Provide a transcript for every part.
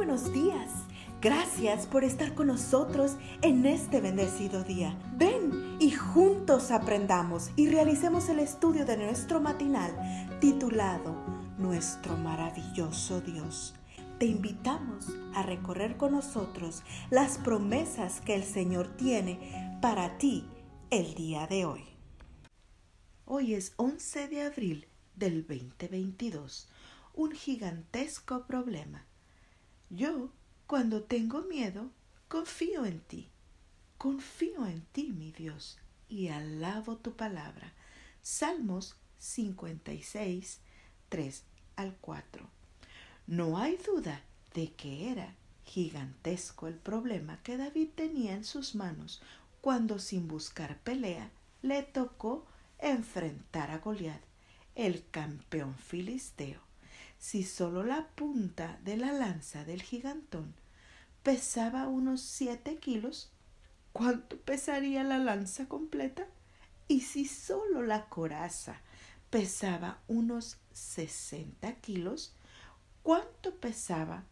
buenos días. Gracias por estar con nosotros en este bendecido día. Ven y juntos aprendamos y realicemos el estudio de nuestro matinal titulado Nuestro maravilloso Dios. Te invitamos a recorrer con nosotros las promesas que el Señor tiene para ti el día de hoy. Hoy es 11 de abril del 2022, un gigantesco problema. Yo, cuando tengo miedo, confío en ti. Confío en ti, mi Dios, y alabo tu palabra. Salmos 56, 3 al 4. No hay duda de que era gigantesco el problema que David tenía en sus manos cuando sin buscar pelea le tocó enfrentar a Goliat, el campeón filisteo. Si solo la punta de la lanza del gigantón pesaba unos siete kilos, ¿cuánto pesaría la lanza completa? Y si solo la coraza pesaba unos sesenta kilos, ¿cuánto pesaba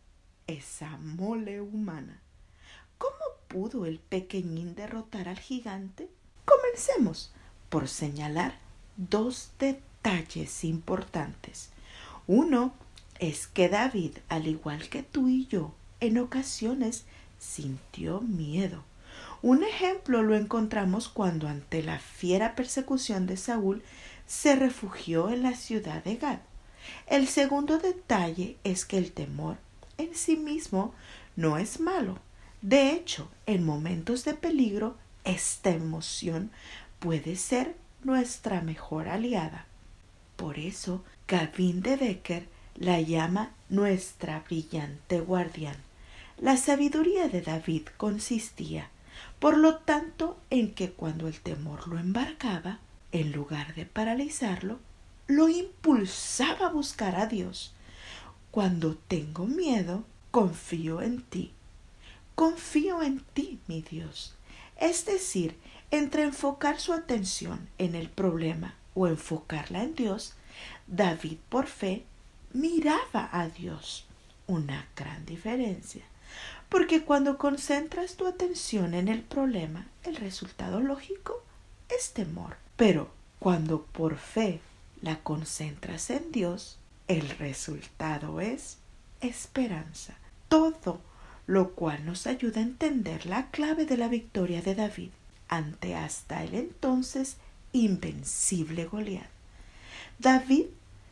esa mole humana? ¿Cómo pudo el pequeñín derrotar al gigante? Comencemos por señalar dos detalles importantes. Uno es que David, al igual que tú y yo, en ocasiones sintió miedo. Un ejemplo lo encontramos cuando ante la fiera persecución de Saúl se refugió en la ciudad de Gad. El segundo detalle es que el temor en sí mismo no es malo. De hecho, en momentos de peligro, esta emoción puede ser nuestra mejor aliada. Por eso, Gavin de Becker la llama nuestra brillante guardián. La sabiduría de David consistía, por lo tanto, en que cuando el temor lo embarcaba, en lugar de paralizarlo, lo impulsaba a buscar a Dios. Cuando tengo miedo, confío en ti. Confío en ti, mi Dios. Es decir, entre enfocar su atención en el problema o enfocarla en Dios, David por fe miraba a Dios. Una gran diferencia. Porque cuando concentras tu atención en el problema, el resultado lógico es temor. Pero cuando por fe la concentras en Dios, el resultado es esperanza. Todo lo cual nos ayuda a entender la clave de la victoria de David ante hasta el entonces invencible Goliat. David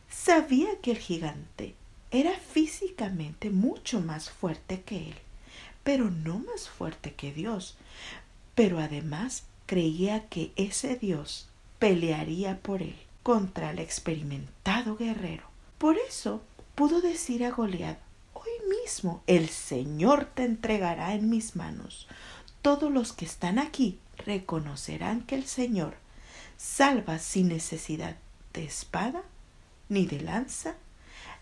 sabía que el gigante era físicamente mucho más fuerte que él, pero no más fuerte que Dios. Pero además creía que ese Dios pelearía por él contra el experimentado guerrero. Por eso pudo decir a Goliat Hoy mismo el Señor te entregará en mis manos. Todos los que están aquí reconocerán que el Señor salva sin necesidad de espada ni de lanza.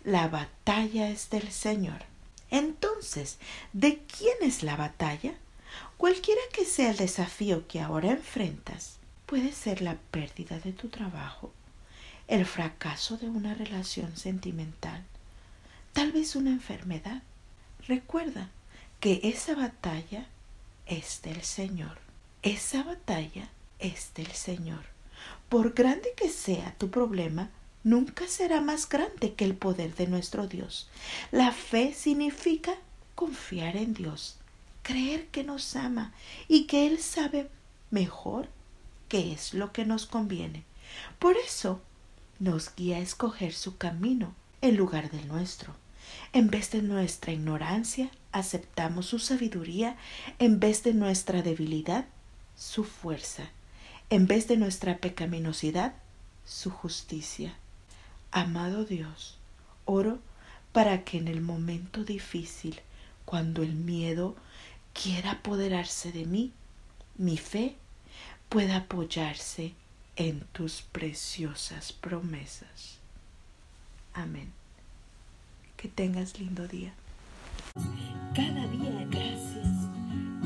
La batalla es del Señor. Entonces, ¿de quién es la batalla? Cualquiera que sea el desafío que ahora enfrentas, puede ser la pérdida de tu trabajo, el fracaso de una relación sentimental, tal vez una enfermedad. Recuerda que esa batalla es del Señor. Esa batalla es del Señor. Por grande que sea tu problema, nunca será más grande que el poder de nuestro Dios. La fe significa confiar en Dios, creer que nos ama y que Él sabe mejor qué es lo que nos conviene. Por eso nos guía a escoger su camino en lugar del nuestro. En vez de nuestra ignorancia, aceptamos su sabiduría, en vez de nuestra debilidad, su fuerza, en vez de nuestra pecaminosidad, su justicia. Amado Dios, oro para que en el momento difícil, cuando el miedo quiera apoderarse de mí, mi fe pueda apoyarse en tus preciosas promesas. Amén. Que tengas lindo día. Cada día gracias